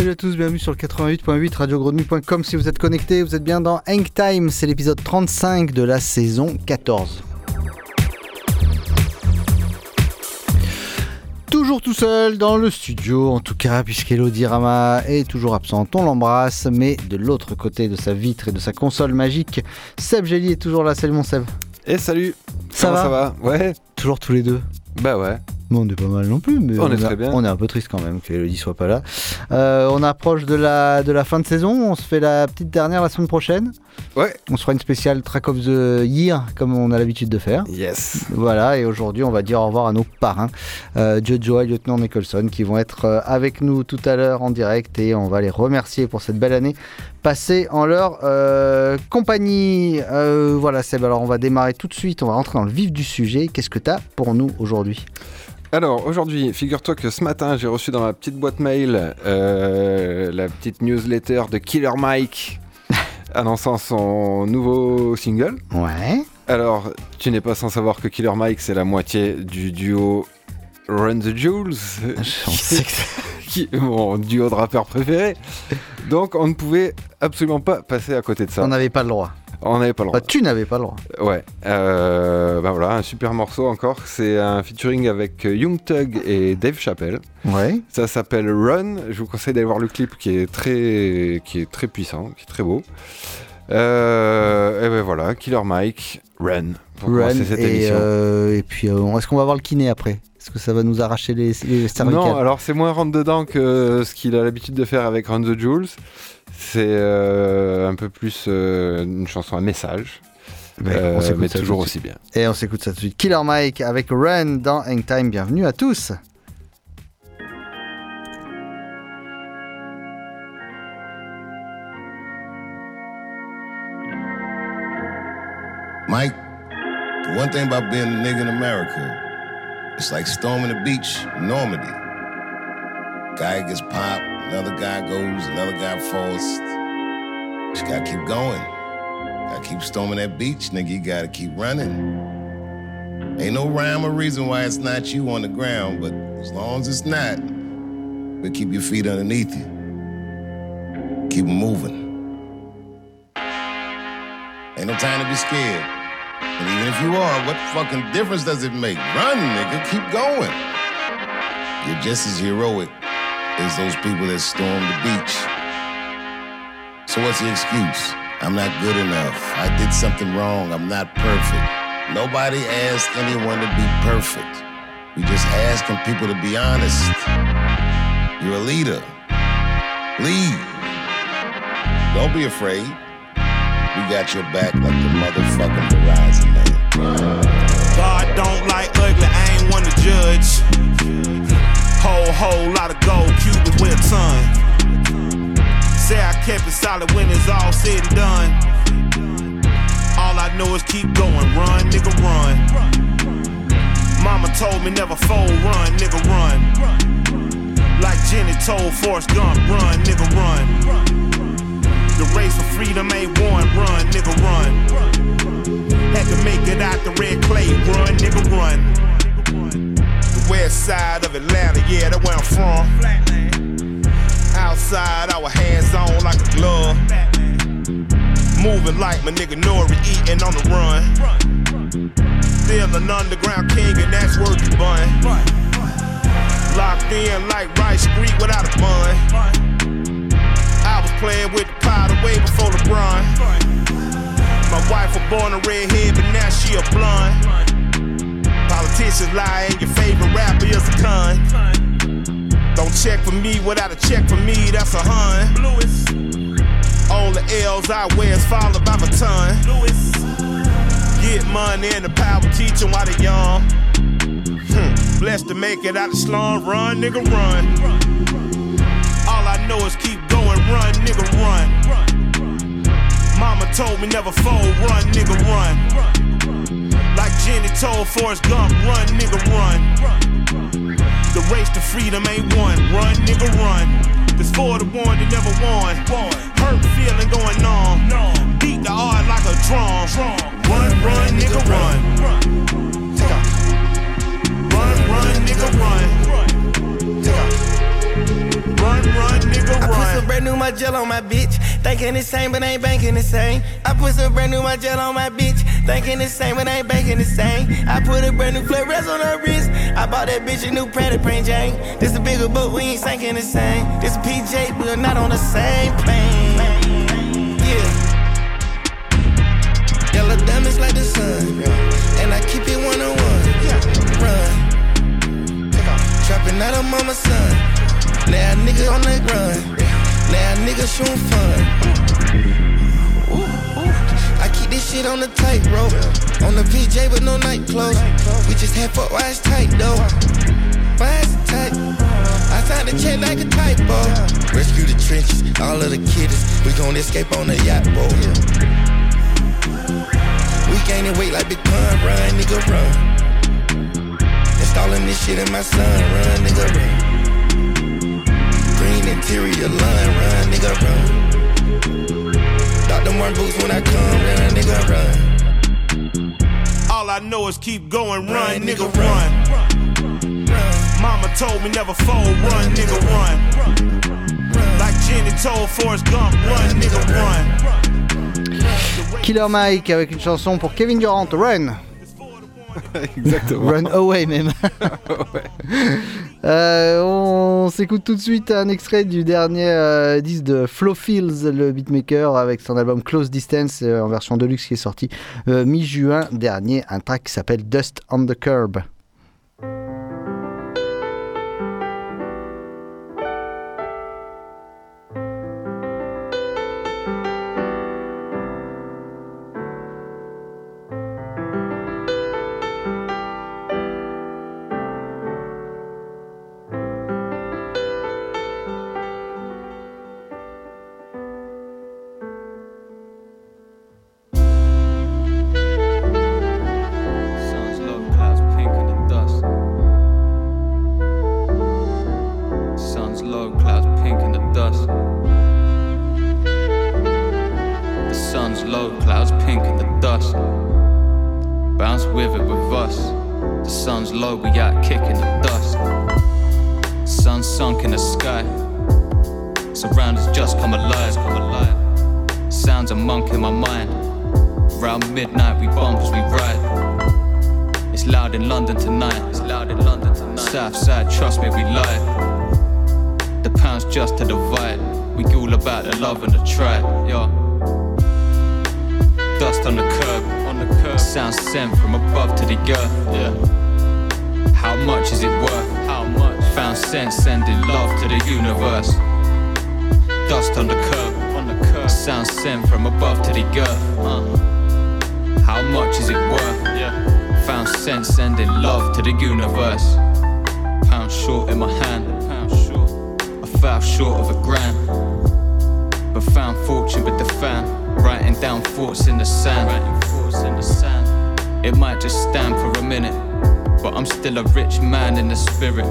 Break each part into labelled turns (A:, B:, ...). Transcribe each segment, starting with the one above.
A: Salut à tous, bienvenue sur le 88.8 radiogrenouille.com. Si vous êtes connectés, vous êtes bien dans Hang Time, c'est l'épisode 35 de la saison 14. Toujours tout seul dans le studio, en tout cas, puisqu'Elodie Rama est toujours absente, on l'embrasse, mais de l'autre côté de sa vitre et de sa console magique, Seb Gély est toujours là. Salut mon Seb.
B: Et salut
A: Ça
B: Comment
A: va
B: ça va? Ouais.
A: Toujours tous les deux.
B: Bah ouais.
A: Bon, on est pas mal non plus, mais
B: On est
A: a-
B: très bien.
A: on est un peu triste quand même qu'Elodie soit pas là. Euh, on approche de la, de la fin de saison, on se fait la petite dernière la semaine prochaine.
B: Ouais.
A: On se fera une spéciale Track of the Year, comme on a l'habitude de faire.
B: Yes.
A: Voilà, et aujourd'hui, on va dire au revoir à nos parrains, euh, Jojo et Lieutenant Nicholson, qui vont être euh, avec nous tout à l'heure en direct, et on va les remercier pour cette belle année passée en leur euh, compagnie. Voilà, Seb, alors on va démarrer tout de suite, on va rentrer dans le vif du sujet. Qu'est-ce que tu as pour nous aujourd'hui?
B: Alors aujourd'hui, figure-toi que ce matin, j'ai reçu dans ma petite boîte mail euh, la petite newsletter de Killer Mike annonçant son nouveau single.
A: Ouais.
B: Alors, tu n'es pas sans savoir que Killer Mike, c'est la moitié du duo Run the
A: que
B: qui est mon duo de rappeurs préféré. Donc, on ne pouvait absolument pas passer à côté de ça.
A: on n'avait pas le droit.
B: On n'avait pas le droit.
A: Bah, tu n'avais pas le droit.
B: Ouais, euh, bah voilà, un super morceau encore. C'est un featuring avec Young Thug et Dave Chappelle.
A: Ouais.
B: Ça s'appelle Run. Je vous conseille d'aller voir le clip qui est très, qui est très puissant, qui est très beau. Euh, et ben voilà, Killer Mike, Run. Pour
A: Run,
B: cette
A: et,
B: émission.
A: euh, et puis, euh, est-ce qu'on va voir le kiné après? Est-ce que ça va nous arracher les, les cervicales
B: Non, alors c'est moins rentre dedans que ce qu'il a l'habitude de faire avec Run the Jules. C'est euh, un peu plus euh, une chanson à message,
A: Ben,
B: euh,
A: on s'écoute
B: mais toujours aussi bien.
A: Et on s'écoute ça tout de suite. Killer Mike avec Run dans Hang Time. Bienvenue à tous.
C: Mike, the one thing about being a nigga in America, it's like storming the beach in Normandy. Guy gets popped, another guy goes, another guy falls. Just gotta keep going. Gotta keep storming that beach, nigga. You gotta keep running. Ain't no rhyme or reason why it's not you on the ground, but as long as it's not, but keep your feet underneath you. Keep moving. Ain't no time to be scared. And even if you are, what fucking difference does it make? Run, nigga. Keep going. You're just as heroic as those people that stormed the beach. So what's the excuse? I'm not good enough. I did something wrong. I'm not perfect. Nobody asked anyone to be perfect. We just asking people to be honest. You're a leader. Lead. Don't be afraid. We got your back like the motherfucking Verizon man.
D: God don't like ugly, I ain't one to judge. Whole, whole lot of gold Cubans with a ton. Say I kept it solid when it's all said and done. All I know is keep going, run, nigga, run. Mama told me never fold, run, nigga, run. Like Jenny told Forrest Gump, run, nigga, run. The race for freedom ain't won, run, nigga, run. Had to make it out the red clay, run, nigga, run. West side of Atlanta, yeah, that's where I'm from. side, our hands on like a glove. Moving like my nigga Nori, eating on the run. Still an underground king, and that's worth the bun. Locked in like Rice Street without a bun. I was playing with the powder way before LeBron. My wife was born a redhead, but now she a blonde. Politicians lie, and your favorite rapper is a con. Don't check for me without a check for me, that's a hun. All the L's I wear is followed by baton. Get money and the power teach 'em while they young. Hmm. Blessed to make it out the slum, run, nigga, run. All I know is keep going, run, nigga, run. Mama told me never fold, run, nigga, run. Like Jenny told Forrest Gump, run, nigga, run. The race to freedom ain't won, run, nigga, run. This four to one that never won. Hurt feeling going on. Beat the art like a drum. Run, run, nigga, run. Run, run, nigga, run. Run, run, nigga,
E: I put
D: run.
E: some brand new my gel on my bitch. Thinking the same, but ain't banking the same. I put some brand new my gel on my bitch. Thinking the same, but ain't banking the same. I put a brand new Flores on her wrist. I bought that bitch a new Pratt Praying Jane. This a bigger boat, we ain't sinking the same. This a PJ, we're not on the same plane. Yeah. Yellow diamonds like the sun. And I keep it one on one. Run. Trapping out of mama's son. Now nigga on the run. Now nigga shooting fun. I keep this shit on the tightrope. On the PJ with no night clothes. We just had foot wise tight though. Is tight? I signed the check like a typo. Rescue the trenches, all of the kiddies. We gon' escape on the yacht boat. We gaining weight like Big Pun, run, nigga, run. Installing this shit in my son, run, nigga, run. Green interior line, run, nigga, run. Dr. Martin boots when I come, run, nigga, run.
D: All I know is keep going, run, nigga, run. Mama told me never fold, run, nigga, run. Like Jenny told Forrest Gump, run, nigga, run.
A: Killer Mike avec une chanson pour Kevin Durant, Run.
B: Exactement.
A: Run away même. Euh, on s'écoute tout de suite un extrait du dernier euh, disque de Flo Fields, le beatmaker, avec son album Close Distance euh, en version deluxe qui est sorti mi-juin dernier, un track qui s'appelle Dust on the Curb.
F: Sound sent from above to the earth, yeah. How much is it worth? How much? Found sense sending love to the universe. Dust on the curb, on the curb. Sound sent from above to the earth. Uh. How much is it worth? Yeah. Found sense sending love to the universe. Pound short in my hand. Pound short. I fell short of a grand. But found fortune with the fan. Writing down thoughts in the sand. It might just stand for a minute. But I'm still a rich man in the spirit.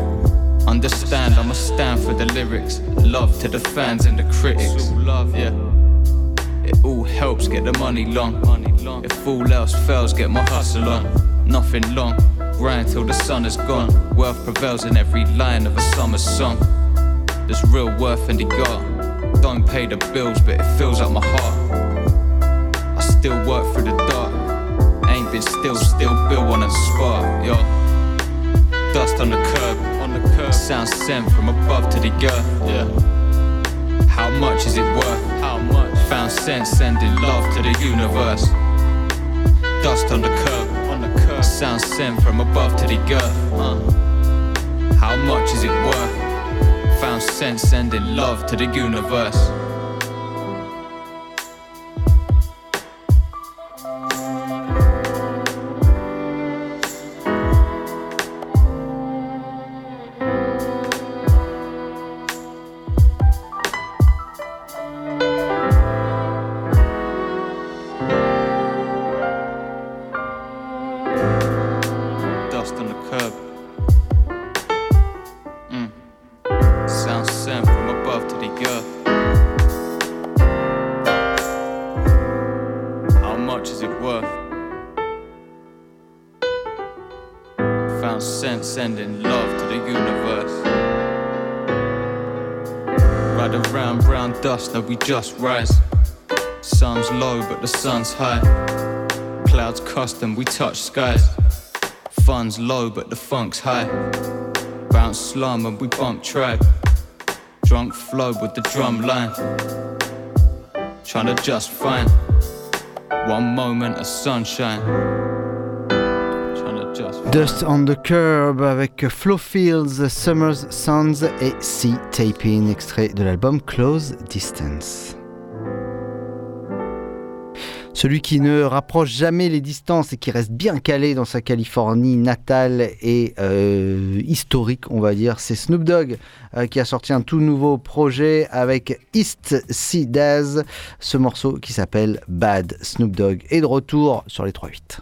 F: Understand, I'ma stand for the lyrics. Love to the fans and the critics. love, yeah. It all helps get the money long. If all else fails, get my hustle on. Nothing long, grind till the sun is gone. Wealth prevails in every line of a summer song. There's real worth in the got. Don't pay the bills, but it fills up my heart. I still work through the dark. Been still, still built on a spark, yo. Dust on the curb, on the curb. Sound sent from above to the earth, yeah. How much is it worth? How much? Found sense sending love to the universe. Dust on the curb, on the curb. Sound sent from above to the earth, uh. How much is it worth? Found sense sending love to the universe. Now we just rise. Sun's low, but the sun's high. Clouds custom, we touch skies. Fun's low, but the funk's high. Bounce slum and we bump track. Drunk flow with the drum line. Trying to just find one moment of sunshine.
A: Dust on the Curb avec Flow Fields, Summer's Sounds et Sea Taping, extrait de l'album Close Distance. Celui qui ne rapproche jamais les distances et qui reste bien calé dans sa Californie natale et euh, historique, on va dire, c'est Snoop Dogg euh, qui a sorti un tout nouveau projet avec East Sea Daz, ce morceau qui s'appelle Bad. Snoop Dogg est de retour sur les 3-8.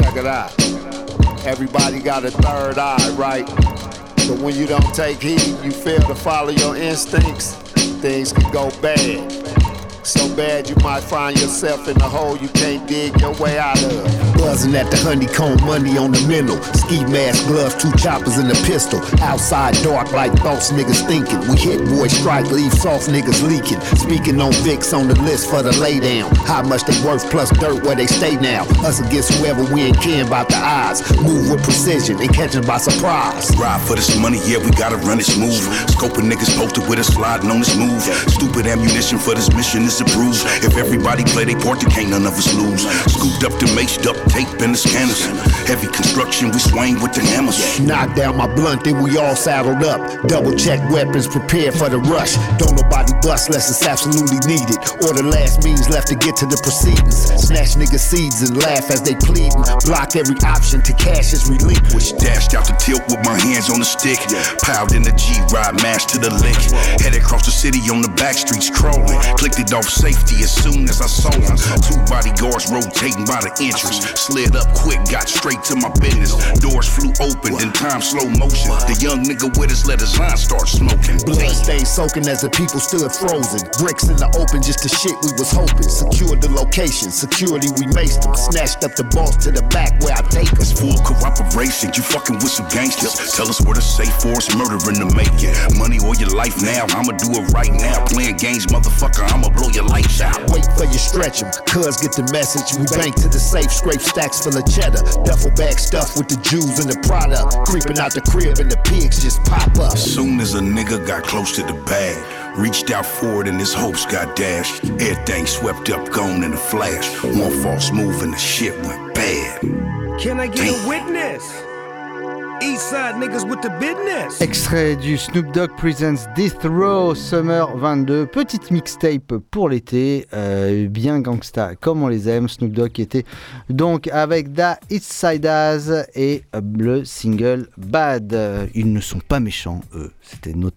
G: Check it out. Everybody got a third eye, right? But when you don't take heed, you fail to follow your instincts, things can go bad. So bad you might find yourself in a hole you can't dig your way out of.
H: Buzzing at the honeycomb, money on the mental. Ski mask, gloves, two choppers and a pistol. Outside dark like thoughts niggas thinking. We hit boy strike, leave soft niggas leaking. Speaking on Vicks on the list for the laydown. How much they worth plus dirt where they stay now. Us against whoever we ain't caring about the odds. Move with precision and catch 'em by surprise.
I: Ride for this money, yeah, we gotta run it smooth. Scoping niggas posted with us sliding on this move. Stupid ammunition for this mission is approved. If everybody play their part, then can't none of us lose. Scooped up the maced up tape in the scanners. Heavy construction, we swing with the hammers.
H: Knock down my blunt, then we all saddled up. Double check weapons, prepare for the rush. Don't nobody bust unless it's absolutely needed. Or the last means left to get to the proceedings. Snatch niggas' seeds and laugh as they pleading. Block every option to cash is relinquished.
I: Dashed out the tilt with my hands on the stick. Piled in the G ride, mashed to the lick. Headed across the city on the back streets crawling. Clicked it off safety as soon as I saw him. Two bodyguards rotating by the entrance. Slid up quick, got straight to my business. Doors flew open, then time slow motion. The young nigga with us let his line start smoking.
H: Blood stained soaking as the people stood frozen. Bricks in the open, just the shit we was hoping. Secured the location, security we maced them. Snatched up the boss to the back where I take us.
I: Full cooperation, you fucking with some gangsters. Tell us where to safe for us, murdering to make it. Money or your life now, I'ma do it right now. Playing games, motherfucker, I'ma blow your lights out.
H: Wait for you stretch 'em, cuz get the message. We bank to the safe, scrape stacks full of cheddar. Duffel bag stuffed with the jewels and the product. Creeping out the crib and the pigs just pop up.
I: As soon as a nigga got close to the bag, reached out for it and his hopes got dashed. Everything swept up, gone in a flash. One false move and the shit went bad.
J: Can I get a witness?
A: Extrait du Snoop Dogg Presents Death Row Summer 22, petite mixtape pour l'été, euh, bien gangsta comme on les aime. Snoop Dogg était donc avec Da East Side As et euh, le single Bad. Euh, Ils ne sont pas méchants, eux. C'était nos,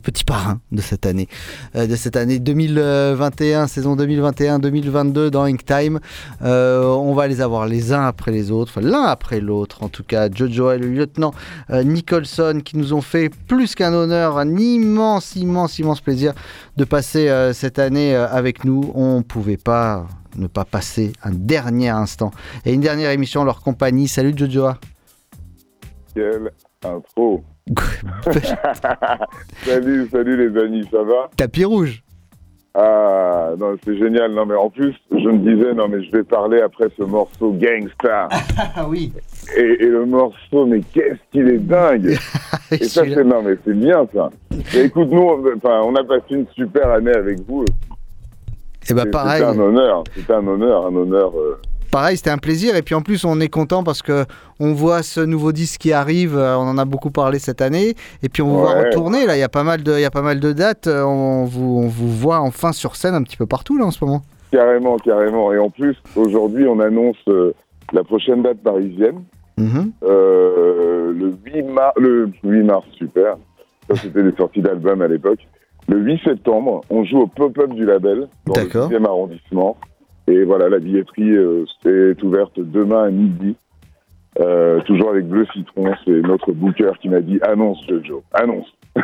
A: petits parrains de cette année, de cette année 2021, saison 2021-2022 dans Ink Time. On va les avoir les uns après les autres, enfin l'un après l'autre en tout cas. Jojo et le lieutenant euh, Nicholson qui nous ont fait plus qu'un honneur, un immense, immense, immense plaisir de passer euh, cette année euh, avec nous. On pouvait pas ne pas passer un dernier instant et une dernière émission en leur compagnie. Salut Jojo.
K: Quelle intro Salut, salut les amis, ça va?
A: Tapis rouge
K: Ah, non, c'est génial. Non, mais en plus, je me disais, non, mais je vais parler après ce morceau Gangsta.
A: Ah oui
K: Et, et le morceau, mais qu'est-ce qu'il est dingue Et ça, c'est, non, mais c'est bien, ça. Et écoute, nous, on, enfin, on a passé une super année avec vous.
A: Et bah
K: C'est-
A: pareil.
K: C'était un honneur, c'était un honneur, un honneur. euh,
A: Pareil, c'était un plaisir. Et puis en plus, on est content parce que on voit ce nouveau disque qui arrive. euh, On en a beaucoup parlé cette année. Et puis on vous voit retourner. Là, il y a pas mal de, il y a pas mal de dates. Euh, On vous, on vous voit enfin sur scène un petit peu partout là en ce moment.
K: Carrément, carrément. Et en plus, aujourd'hui, on annonce euh, la prochaine date parisienne.
A: Mhm.
K: Euh, le 8 mars, le 8 mars, super. Ça, c'était des sorties d'albums à l'époque. Le 8 septembre, on joue au pop-up du label, dans le 10e arrondissement. Et voilà, la billetterie euh, est ouverte demain à midi. Euh, toujours avec Bleu Citron, c'est notre booker qui m'a dit annonce Jojo, annonce.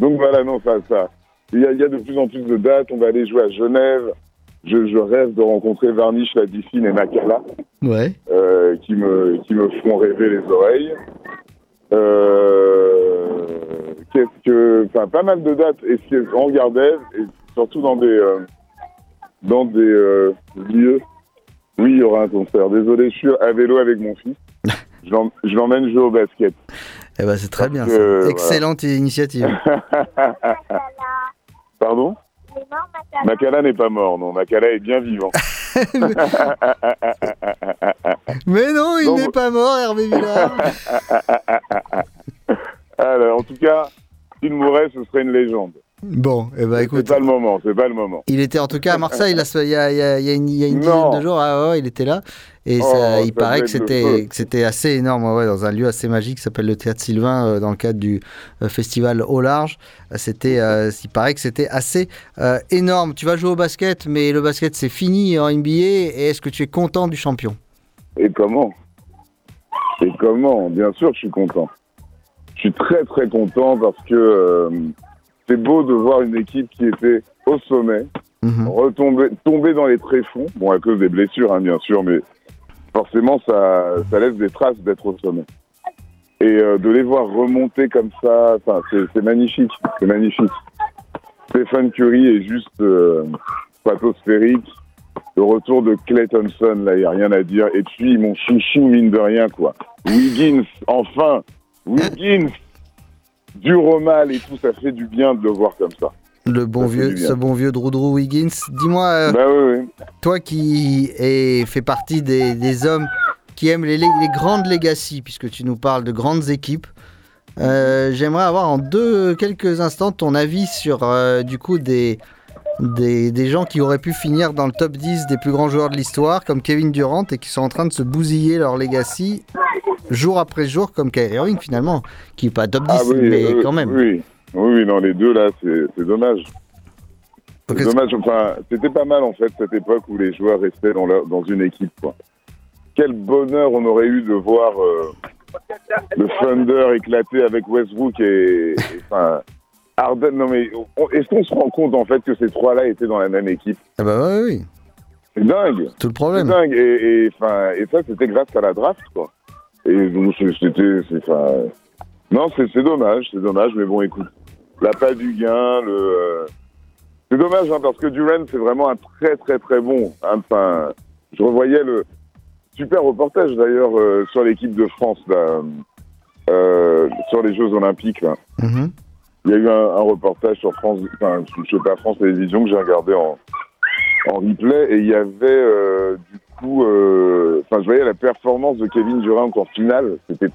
K: Donc voilà, non, ça, ça. Il y, a, il y a de plus en plus de dates. On va aller jouer à Genève. Je, je rêve de rencontrer Varnish, la Dicine et Makala
A: Ouais.
K: euh, qui me qui me font rêver les oreilles. Euh, Qu'est-ce que, enfin, pas mal de dates et en Gardez et surtout dans des dans des euh, lieux. Oui, il y aura un concert. Désolé, je suis à vélo avec mon fils. Je l'em- je l'emmène jouer au basket.
A: Eh ben c'est très bien. ça.
K: que, voilà.
A: Excellente initiative.
K: Pardon Makala n'est pas mort, non. Makala est bien vivant.
A: Mais non, il n'est pas mort, Hervé Villard.
K: Alors, en tout cas, s'il mourait, ce serait une légende.
A: Bon, eh ben écoute.
K: C'est pas le moment, c'est pas le moment.
A: Il était en tout cas à Marseille il y a, y a- y a une, il y a une
K: Non.
A: dizaine de jours. Ah ouais, il était là. Et
K: Oh,
A: ça, il
K: ça
A: paraît que c'était
K: feu.
A: que c'était assez énorme, ouais, dans un lieu assez magique qui s'appelle le Théâtre Sylvain, euh, dans le cadre du euh, festival Au Large. Euh, C'était, euh, il paraît que c'était assez énorme. Tu vas jouer au basket, mais le basket c'est fini en NBA. Et est-ce que tu es content du champion?
K: Et comment? Et comment? Bien sûr, je suis content. Je suis très très content parce que c'est beau de voir une équipe qui était au sommet, retomber, tomber dans les tréfonds. Bon, à cause des blessures, hein, bien sûr, mais forcément, ça, ça laisse des traces d'être au sommet. Et euh, de les voir remonter comme ça, c'est magnifique, c'est magnifique. Stephen Curry est juste euh, stratosphérique. Le retour de Clay Thompson, là, il n'y a rien à dire. Et puis, mon chouchou, mine de rien, quoi. Wiggins, enfin Wiggins Dur au mal et tout, ça fait du bien de le voir comme ça.
A: Le bon
K: Ça
A: vieux, ce bon vieux Drew Drew Wiggins. Dis-moi, euh,
K: Bah oui, oui.
A: toi qui fait partie des, des hommes qui aiment les, les grandes legacies, puisque tu nous parles de grandes équipes, euh, j'aimerais avoir en deux quelques instants ton avis sur euh, du coup des, des, des gens qui auraient pu finir dans le top 10 des plus grands joueurs de l'histoire, comme Kevin Durant, et qui sont en train de se bousiller leur legacy jour après jour, comme Kyrie Irving finalement, qui n'est pas top 10,
K: Ah oui,
A: mais quand même.
K: Oui, oui, non, les deux là, c'est dommage. C'est dommage, enfin, c'était pas mal en fait cette époque où les joueurs restaient dans, leur- dans une équipe. Quoi. Quel bonheur on aurait eu de voir euh, le Thunder éclater avec Westbrook et, et, enfin, Harden. Non mais est-ce qu'on se rend compte en fait que ces trois-là étaient dans la même équipe?
A: Ah bah oui, oui.
K: C'est dingue.
A: Tout le problème.
K: C'est dingue. Et, et, et ça, c'était grâce à la draft, quoi. Et donc, c'était. enfin, Non, c'est c'est dommage, c'est dommage, mais bon, écoute. L'appât du gain, le. euh, C'est dommage, hein, parce que Durant, c'est vraiment un très, très, très bon. hein. Enfin, je revoyais le. Super reportage, d'ailleurs, euh, sur l'équipe de France, là, euh, sur les Jeux Olympiques, là.
A: Mhm.
K: Il y a eu un, un reportage sur France, enfin, je sais pas, France Télévisions que j'ai regardé en, en replay et il y avait euh, du coup, euh, je voyais la performance de Kevin Durant en finale. C'était,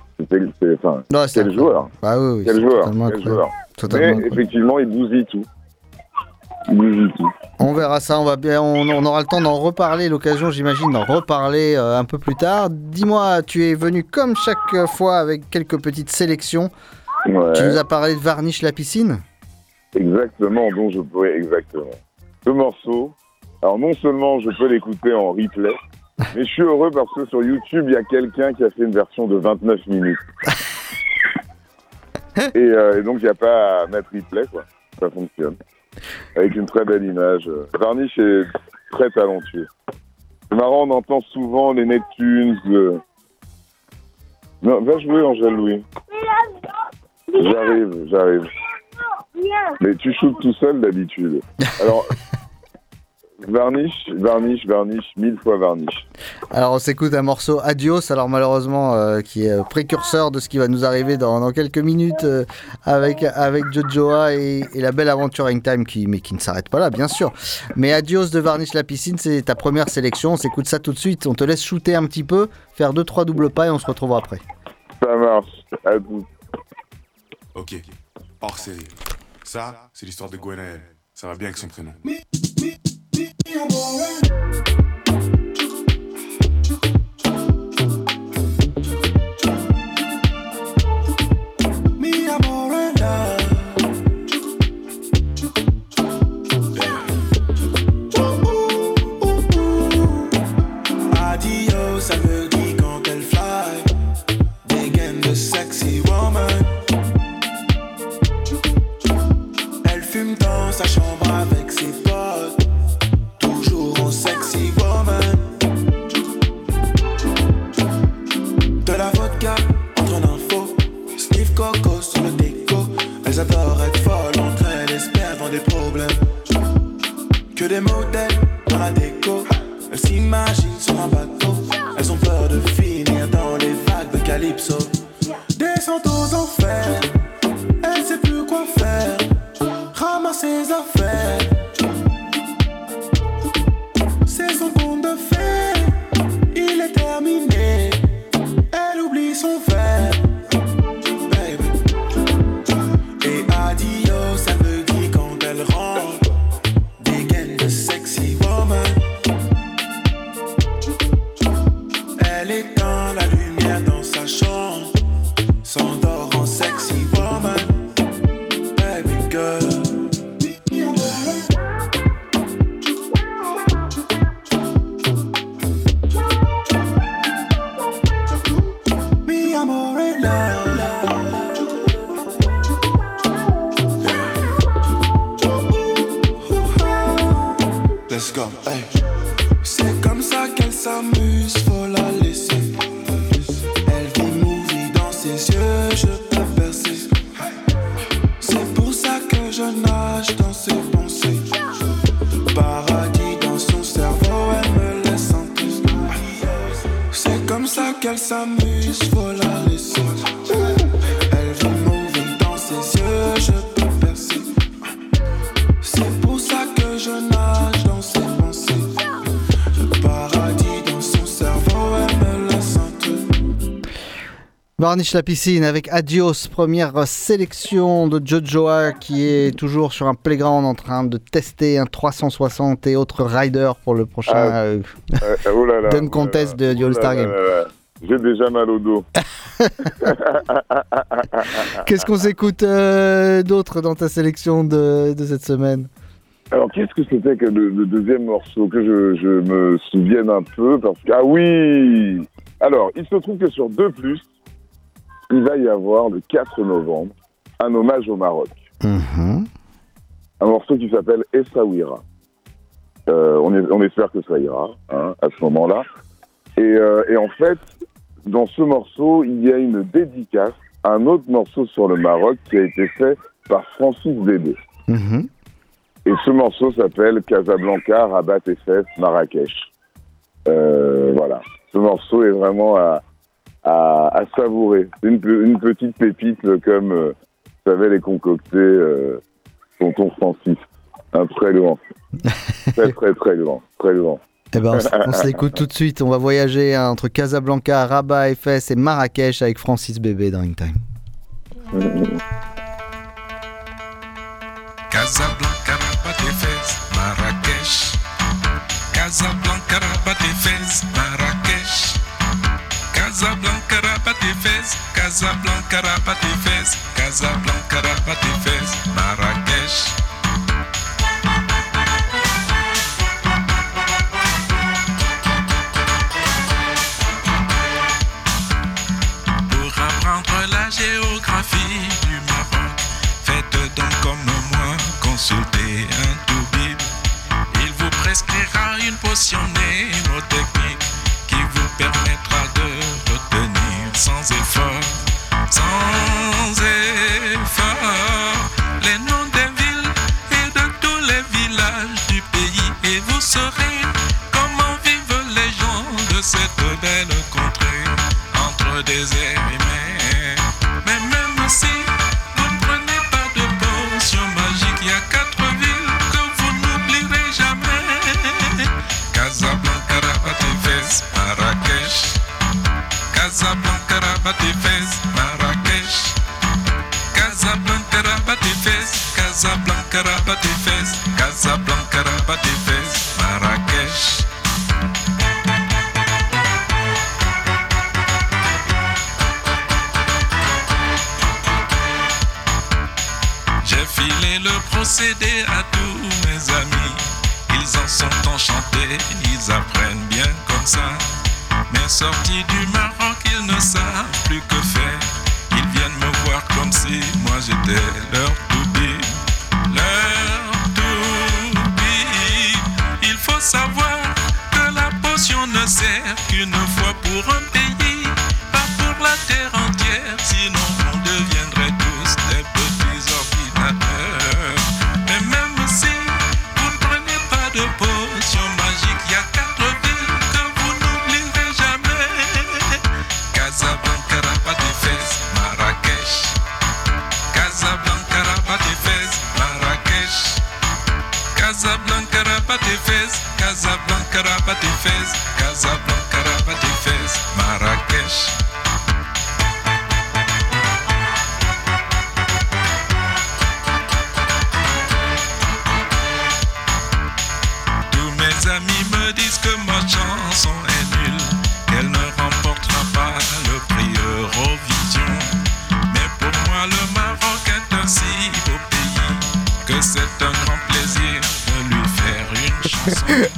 K: enfin,
A: Non,
K: quel joueur,
A: Bah oui, oui,
K: quel joueur, quel Mais
A: incroyable.
K: effectivement, il bousille tout. Il bousille tout.
A: On verra ça, on, va bien, on, on aura le temps d'en reparler, l'occasion j'imagine d'en reparler euh, un peu plus tard. Dis-moi, tu es venu comme chaque fois avec quelques petites sélections.
K: Ouais.
A: Tu nous as parlé de Varnish la piscine
K: Exactement, dont je pourrais exactement. Ce morceau, alors non seulement je peux l'écouter en replay, Mais je suis heureux parce que sur YouTube, il y a quelqu'un qui a fait une version de 29 minutes. et, euh, et donc, il n'y a pas à mettre replay, quoi. Ça fonctionne. Avec une très belle image. Varnish est très talentueux. C'est marrant, on entend souvent les Neptunes. le- Non, va jouer, Angèle Louis. J'arrive, j'arrive. Mais tu shootes tout seul d'habitude. Alors, varnish, varnish, varnish, mille fois varnish.
A: Alors on s'écoute un morceau Adios, alors malheureusement euh, qui est précurseur de ce qui va nous arriver dans, dans quelques minutes euh, avec, avec Jojoa et, et la belle aventure Time qui, mais qui ne s'arrête pas là bien sûr. Mais Adios de Varnish la piscine, c'est ta première sélection, on s'écoute ça tout de suite, on te laisse shooter un petit peu, faire deux trois doubles pas et on se retrouvera après.
K: Ça marche. À tout.
L: Ok, hors série. Ça, c'est l'histoire de Gwenaël. Ça va bien avec son prénom.
M: Que des modèles dans la déco. Elles s'imaginent sur un bateau. Elles ont peur de finir dans les vagues de Calypso. Descente aux enfers.
A: Varnish la piscine avec Adios, première sélection de Jojoa qui est toujours sur un playground en train de tester un 360 et autres riders pour le prochain
K: Ah,
A: euh,
K: Euh, oh là là,
A: Dunk
K: oh
A: Contest de- du
K: oh
A: All-Star
K: là
A: Game.
K: J'ai déjà mal au dos.
A: Qu'est-ce qu'on s'écoute euh, d'autre dans ta sélection de, de cette semaine?
K: Alors, qu'est-ce que c'était que le, le deuxième morceau Que je, je me souvienne un peu, parce que... Ah oui Alors, il se trouve que sur 2+, il va y avoir le 4 novembre un hommage au Maroc. Un morceau qui s'appelle Essaouira. Euh, on, est- on espère que ça ira hein, à ce moment-là. Et, euh, et en fait, dans ce morceau, il y a une dédicace à un autre morceau sur le Maroc qui a été fait par Francis Bébé. Et ce morceau s'appelle Casablanca, Rabat Fès, Marrakech. Euh, voilà. Ce morceau est vraiment à, à, à savourer. C'est Une, pe- une petite pépite comme euh, savait les concocter euh, tonton Francis. Un très grand. très, très, très grand. Très grand.
A: Eh ben, on, on se l'écoute tout de suite. On va voyager hein, entre Casablanca, Rabat, Fès et Marrakech avec Francis Bébé dans In Time.
N: Casablanca, Rabat et Fès, Marrakech. Casablanca, Rabat et Fès, Marrakech. tes fesses, Casablanca, rabat tes Casablanca, rabat tes Marrakech. Pour apprendre la géographie du Maroc, faites donc comme moi, consultez un toubib. Il vous prescrira une potion née. Entre désert. Mais même si vous ne prenez pas de potion magique, il y a quatre villes que vous n'oublierez jamais. Casablanca, Rabat et Marrakech. Casablanca, Rabat et Marrakech. Casablanca, Rabat et Fès, Casablanca, Rabat et Casablanca, Rabat à tous mes amis. Ils en sont enchantés, ils apprennent bien comme ça. Mais sortis du Maroc,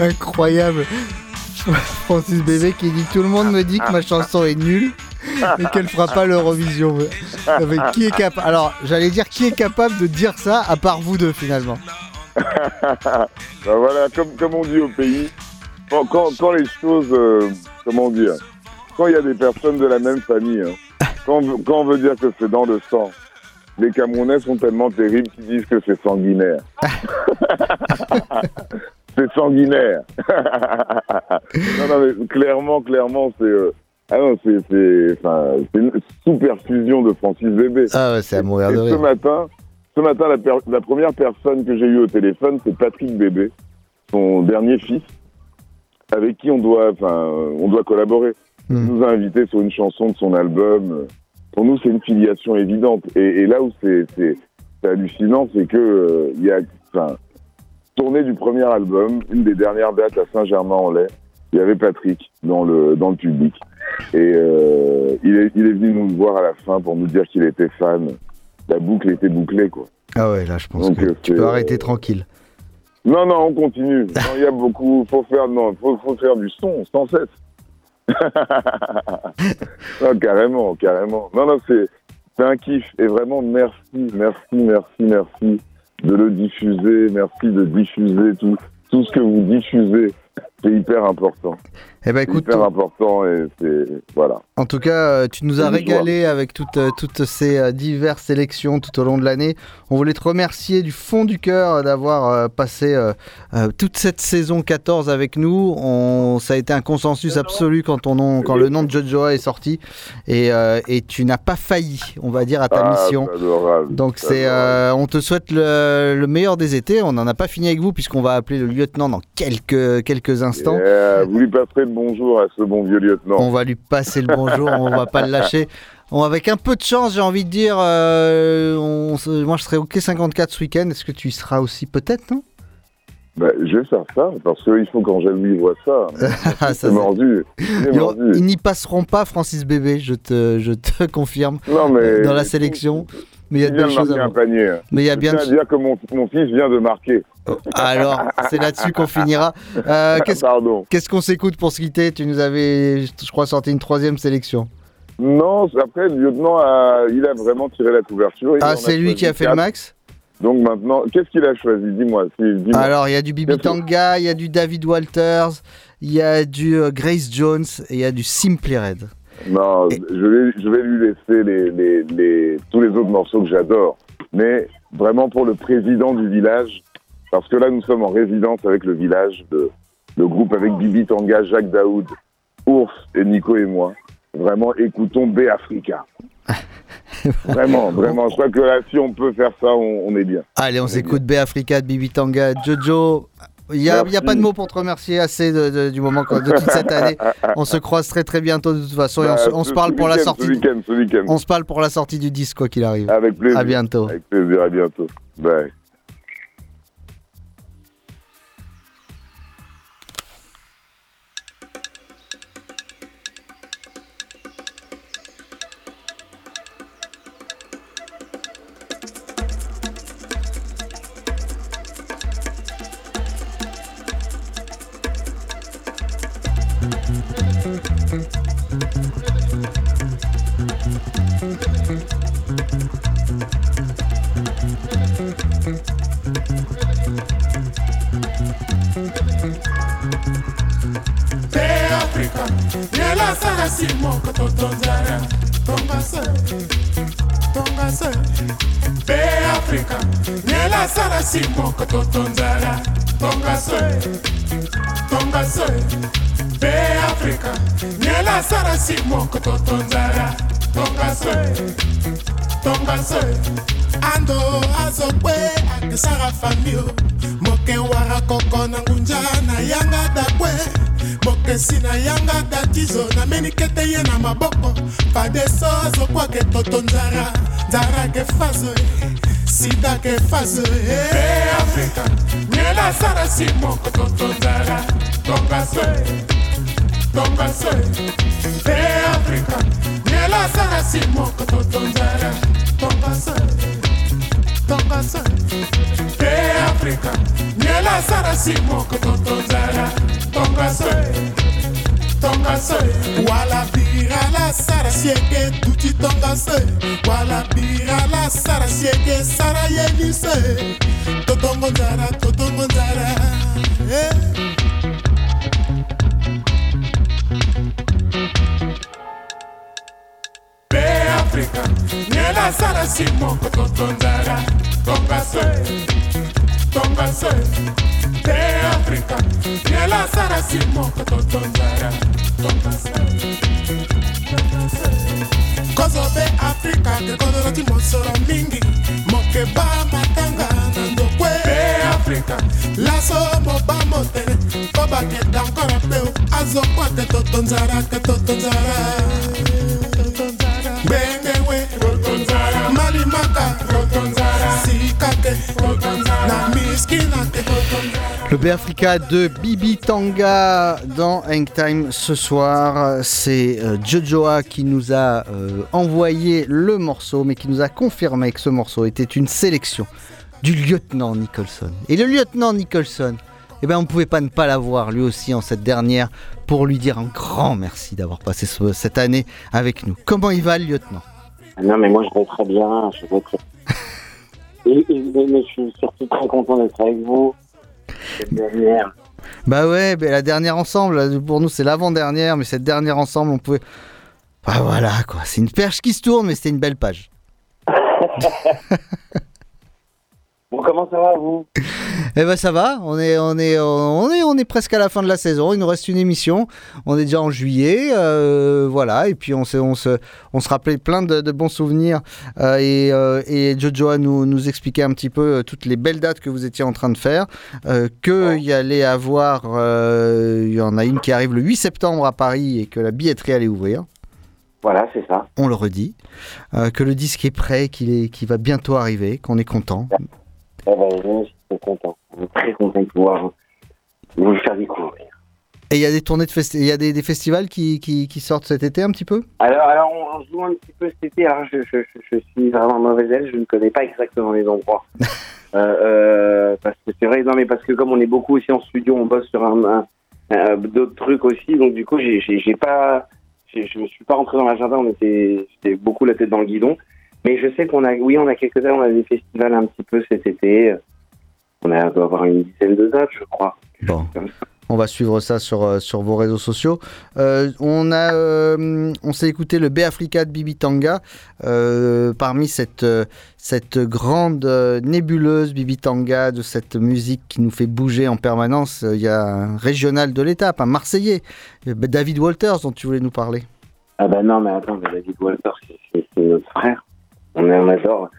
A: Incroyable. Francis Bébé qui dit Tout le monde me dit que ma chanson est nulle et qu'elle fera pas l'Eurovision. Qui est capable? Alors, j'allais dire qui est capable de dire ça à part vous deux finalement?
K: Ben voilà, comme, comme on dit au pays, quand, quand, quand les choses, euh, comment dire, quand il y a des personnes de la même famille, hein, quand, on veut- quand on veut dire que c'est dans le sang, les Camerounais sont tellement terribles qu'ils disent que c'est sanguinaire. c'est sanguinaire. non, non, mais clairement, clairement, c'est... euh, ah non, c'est c'est- enfin, c'est une super fusion de Francis Bébé.
A: Ah ouais, c'est à mourir de
K: ce
A: rire.
K: matin, ce matin la, per- la première personne que j'ai eue au téléphone, c'est Patrick Bébé, son dernier fils, avec qui on doit, enfin, on doit collaborer. Il nous a invités sur une chanson de son album. Pour nous, c'est une filiation évidente. Et, et là où c'est c'est- c'est hallucinant, c'est que euh, y a, enfin, tournée du premier album, une des dernières dates à Saint-Germain-en-Laye, il y avait Patrick dans le dans le public. Et euh, il, est, il est venu nous voir à la fin pour nous dire qu'il était fan. La boucle était bouclée, quoi.
A: Ah ouais, là je pense
K: Donc,
A: que
K: euh,
A: tu peux
K: euh,
A: arrêter tranquille.
K: Non, non, on continue. Il y a beaucoup. Faut faire, non, faut, faut faire du son sans cesse. non, carrément, carrément. Non, non, c'est un kiff. Et vraiment, merci, merci, merci, merci de le diffuser. Merci de diffuser tout, tout ce que vous diffusez. C'est hyper important.
A: Eh ben écoute,
K: hyper important et c'est voilà.
A: En tout cas, euh, tu nous as régalé avec toutes, euh, toutes ces euh, diverses sélections tout au long de l'année. On voulait te remercier du fond du cœur d'avoir passé toute cette saison 14 avec nous. On, ça a été un consensus absolu quand, ton nom, quand le nom de Jojoa est sorti. Et, et tu n'as pas failli, on va dire, à ta
K: Ah,
A: mission.
K: adorable,
A: Donc
K: c'est
A: c'est, euh, on te souhaite le, le meilleur des étés. On n'en a pas fini avec vous puisqu'on va appeler le lieutenant dans quelques, quelques instants.
K: Yeah, vous lui passerez le bonjour à ce bon vieux lieutenant.
A: On va lui passer le bonjour, on va pas le lâcher. On, avec un peu de chance, j'ai envie de dire, euh, on moi je serai OK 54 ce week-end. Est-ce que tu y seras aussi peut-être, non?
K: Bah, je vais faire ça, parce qu'il faut qu'Angèle-Louis voit ça.
A: Ça,
K: c'est mordu. C'est
A: Ils,
K: mordu.
A: ils n'y passeront pas, Francis Bébé, je te, je te confirme,
K: Non, mais-
A: dans la sélection. Mais il y a
K: Il
A: de choses à
K: panier.
A: Mais il y a
K: Je
A: bien
K: tiens
A: de-
K: à dire que mon, mon fils vient de marquer.
A: Alors, c'est là-dessus qu'on finira. Euh, qu'est-ce, qu'est-ce qu'on s'écoute pour se quitter Tu nous avais, je crois, sorti une troisième sélection.
K: Non, après, le lieutenant, a, il a vraiment tiré la couverture.
A: Ah, c'est lui qui a fait le max
K: Donc maintenant, qu'est-ce qu'il a choisi Dis-moi. si- dis-moi.
A: Alors, il y a du Bibi Tanga, il y a du David Walters, il y a du euh, Grace Jones et il y a du Simply Red.
K: Non, je vais, je vais lui laisser les, les, les- tous les autres morceaux que j'adore. Mais vraiment pour le président du village, parce que là, nous sommes en résidence avec le village, de, le groupe avec Bibi Tanga, Jacques Daoud, Ours et Nico et moi, vraiment écoutons B Africa. vraiment, vraiment. Je crois que là, si on peut faire ça, on, on est bien.
A: Allez, on s'écoute B Africa de Bibi Tanga, Jojo. Il n'y a, pas de mots pour te remercier assez de- de- du moment de toute cette année. On se croise très très bientôt de toute façon et on, se- on
K: Bah,
A: se parle pour la sortie.
K: Ce week-end, ce week-end.
A: On se parle pour la sortie du disque quoi qu'il arrive.
K: Avec plaisir.
A: À bientôt.
K: Avec plaisir, à bientôt. Bye.
O: kasi moko totonzala tonga se tonga se. Mpe afrika nyela salasi moko totonzala tonga se tonga se. mpe afrika. Nyela asala si moko totonzala tongaso tongaso ando azokwe akesaka famio mokewara koko na ngunja na yanga dakwe mokesi na yanga datizo nameni kete ye na maboko. Fadeso azokwake totonzara nzara ke faso eh. sida ke faso e eh. afrika. Nyela asala si moko totonzara tongaso tombase mpe afrika nelasara si moko totonzara tombase tombase mpe afrika nelasara si moko totonzara tombase tongase wala bira la sara sieke tuti tongase wala bira la sara sieke sara yelise totongo nzara totongo nzara eh. afrika. Nela asala si moko totonzala tombaso tombaso te afrika. Nela asala si moko totonzala tombaso kozobe afrika kekodolaki mosolo mingi. Mokeba matanga na ndokwe. Te afrika. Laso moba motene po baketa nkora mpe azokwake totonzala ke totonzala
A: Le B Africa de Bibi Tanga dans Hang Time ce soir. C'est euh, Jojoa qui nous a euh, envoyé le morceau, mais qui nous a confirmé que ce morceau était une sélection du lieutenant Nicholson. Et le lieutenant Nicholson, eh ben, on ne pouvait pas ne pas l'avoir lui aussi en cette dernière pour lui dire un grand merci d'avoir passé ce- cette année avec nous. Comment il va le lieutenant?
P: Non, mais moi, je vais très bien. Je vais très... et, et- mais, mais je suis surtout très content d'être avec vous. Cette dernière.
A: Bah ouais, la dernière ensemble, pour nous c'est l'avant-dernière, mais cette dernière ensemble, on pouvait... Bah voilà quoi, c'est une perche qui se tourne, mais c'était une belle page.
P: Comment ça va, vous?
A: Eh ben ça va, on est, on, est, on, est, on est presque à la fin de la saison, il nous reste une émission, on est déjà en juillet, euh, voilà, et puis on, s'est- on, se, on se rappelait plein de, de bons souvenirs, euh, et, euh, et Jojo a nous, nous expliqué un petit peu toutes les belles dates que vous étiez en train de faire, qu'il y allait avoir, il y en a une qui arrive le 8 septembre à Paris, et que la billetterie allait ouvrir.
P: Voilà, c'est ça.
A: On le redit, euh, que le disque est prêt, qu'il va bientôt arriver, qu'on est content.
P: Ben, je suis très content. Je suis très content de pouvoir vous le faire découvrir.
A: Et il y a des tournées de festi- il y a des, des festivals qui, qui, qui sortent cet été un petit peu?
P: Alors, alors on, on joue un petit peu cet été. Alors, je, je, je, je suis vraiment mauvaise élève. Je ne connais pas exactement les endroits. euh, euh, parce que c'est vrai, non, mais parce que comme on est beaucoup aussi en studio, on bosse sur un, un- un- d'autres trucs aussi. Donc, du coup, j'ai, pas, je me suis pas rentré dans l'agenda. On était, j'étais beaucoup la tête dans le guidon. Mais je sais qu'on a, oui, on a quelques dates. On a des festivals un petit peu cet été. On a, doit avoir une dizaine de dates, je crois.
A: Bon. On va suivre ça sur, euh, sur vos réseaux sociaux. Euh, on a, euh, on s'est écouté le B Africa de Bibi Tanga. Euh, parmi cette, cette grande nébuleuse Bibi Tanga, de cette musique qui nous fait bouger en permanence, il y a un régional de l'étape, un Marseillais, David Walters, dont tu voulais nous parler.
P: Ah bah non, mais attends, mais David Walter, c'est- c'est c'est notre frère. On, adore,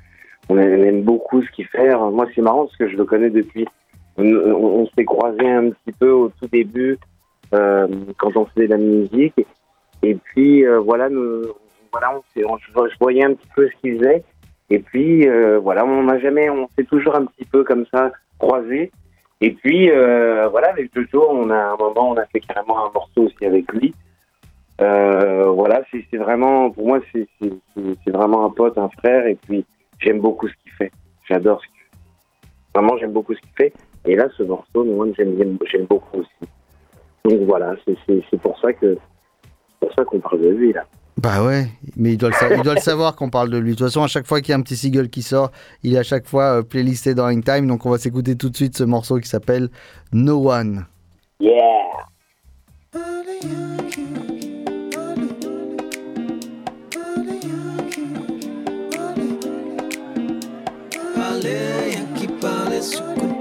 P: on aime beaucoup ce qu'il fait. Moi, c'est marrant parce que je le connais depuis. On, s'est croisés un petit peu au tout début euh, quand on faisait de la musique. Et puis euh, voilà, nous, voilà, on je, voyais un petit peu ce qu'il faisait. Et puis euh, voilà, on n'a jamais, on s'est toujours un petit peu comme ça croisés. Et puis euh, voilà, avec Jojo, on a un moment, on a fait carrément un morceau aussi avec lui. Euh, voilà, c'est vraiment, pour moi, c'est vraiment un pote, un frère, et puis j'aime beaucoup ce qu'il fait. J'adore ce qu'il fait. Vraiment, j'aime beaucoup ce qu'il fait. Et là, ce morceau, moi, j'aime beaucoup aussi. Donc voilà, c'est c'est- c'est pour ça que pour ça qu'on parle de lui là.
A: Bah ouais, mais il doit le, sa- il doit le savoir qu'on parle de lui. De toute façon, à chaque fois qu'il y a un petit single qui sort, il est à chaque fois euh, playlisté dans Hangtime. Donc on va s'écouter tout de suite ce morceau qui s'appelle No One.
P: Yeah.
Q: Qui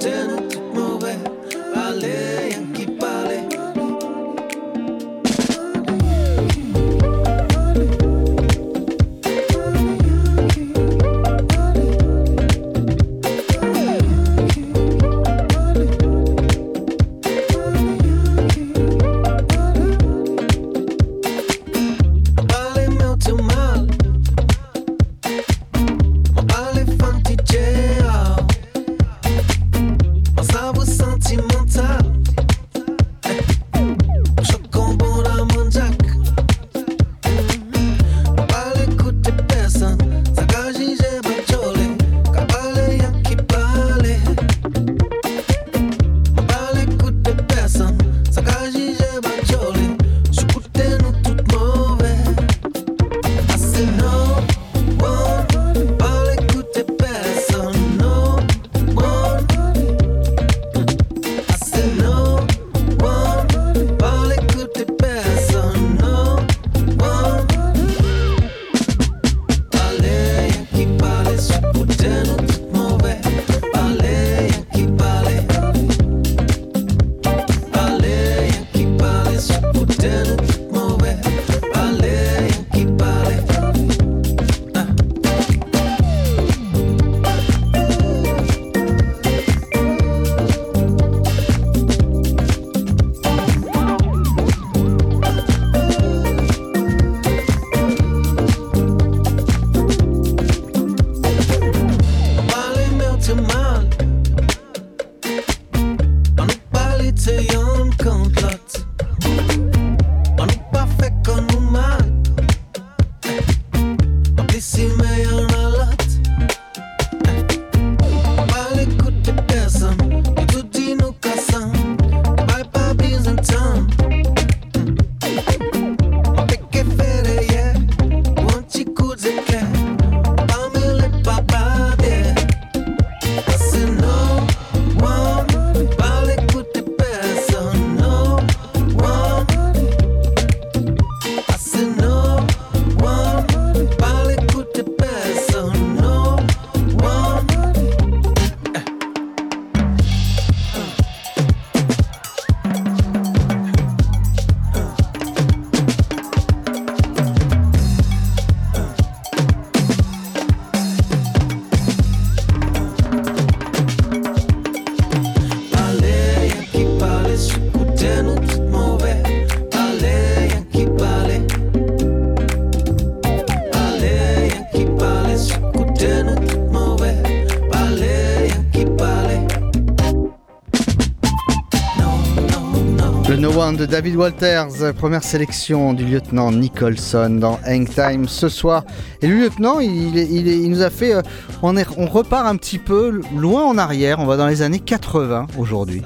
A: David Walters, première sélection du lieutenant Nicholson dans Hang Time ce soir. Et le lieutenant, il, il, nous a fait. euh, on, est- on repart un petit peu loin en arrière, on va dans les années 80 aujourd'hui.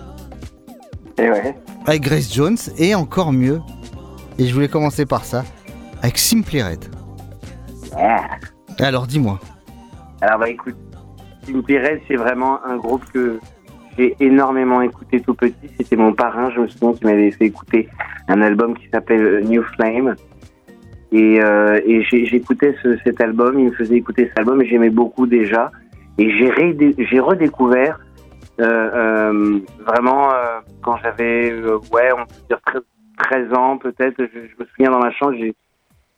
P: Et ouais.
A: Avec Grace Jones et encore mieux. Et je voulais commencer par ça, avec Simply Red.
P: Ah.
A: Alors dis-moi.
P: Alors bah écoute, Simply Red, c'est vraiment un groupe que j'ai énormément écouté tout petit. C'était mon parrain, je me souviens, qui m'avait fait écouter un album qui s'appelle euh, New Flame. Et, euh, et j'écoutais ce- cet album, il me faisait écouter cet album et j'aimais beaucoup déjà. Et j'ai redécouvert euh, euh, vraiment quand j'avais, ouais, on peut dire 13, 13 ans peut-être. Je, je me souviens dans ma chambre,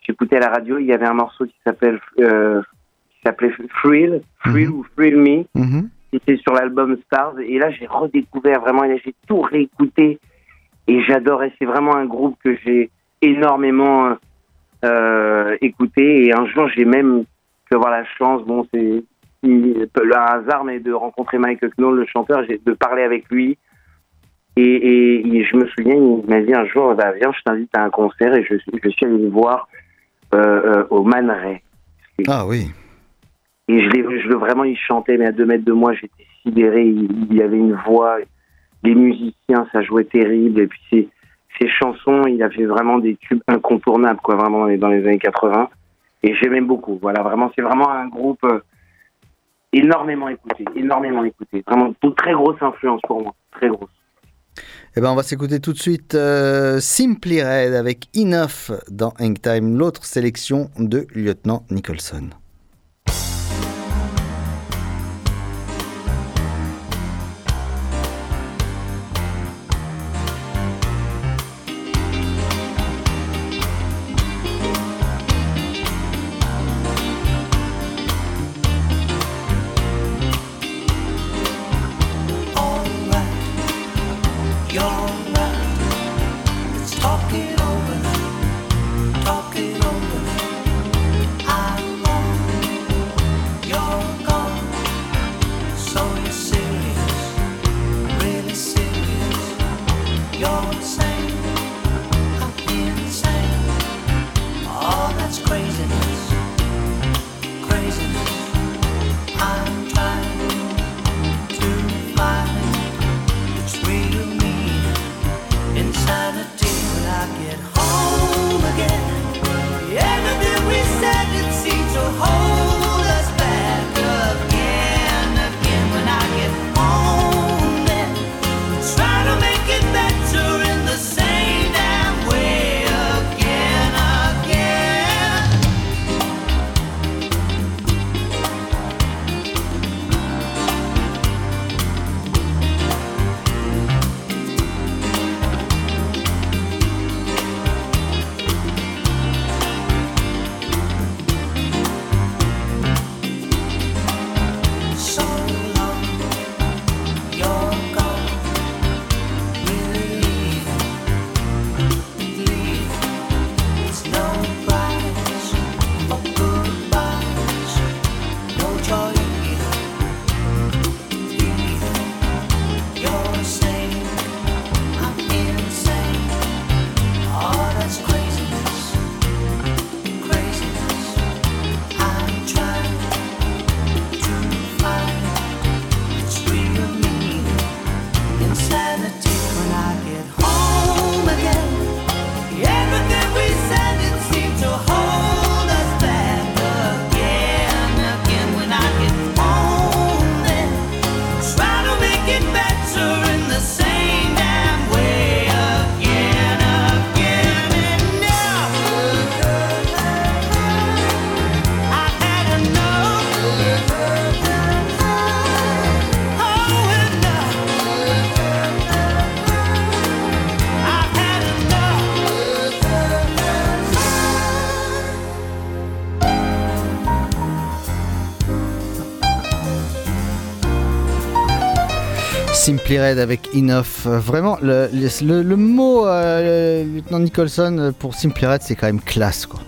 P: j'écoutais à la radio, il y avait un morceau qui s'appelle qui s'appelait Thrill, Thrill ou Thrill Me. C'était sur l'album Stars. Et là, j'ai redécouvert vraiment, et là, j'ai tout réécouté. Et j'adorais. C'est vraiment un groupe que j'ai énormément euh, écouté. Et un jour, j'ai même pu avoir la chance, bon, c'est le hasard, mais de rencontrer Mike Knoll, le chanteur, de parler avec lui. Et, et- et je me souviens, il m'a dit un jour, bah, viens, je t'invite à un concert. Et je, suis- je suis allé le voir euh, euh, au Man Ray.
R: Ah oui.
P: Et je l'ai vraiment, il chantait, mais à deux mètres de moi, j'étais sidéré. Il, y avait une voix, les musiciens, ça jouait terrible. Et puis ses, chansons, il avait vraiment des tubes incontournables, vraiment dans les, années 80. Et j'aimais beaucoup. Voilà, vraiment, c'est vraiment un groupe euh, énormément écouté, énormément écouté. Vraiment, une très grosse influence pour moi, très grosse.
R: Eh ben, on va s'écouter tout de suite euh, Simply Red avec Enough dans Hangtime, l'autre sélection de Lieutenant Nicholson. Red avec Enough. Euh, Vraiment, le, le, le mot euh, Lieutenant Nicholson euh, pour Simply Red, c'est quand même classe. quoi.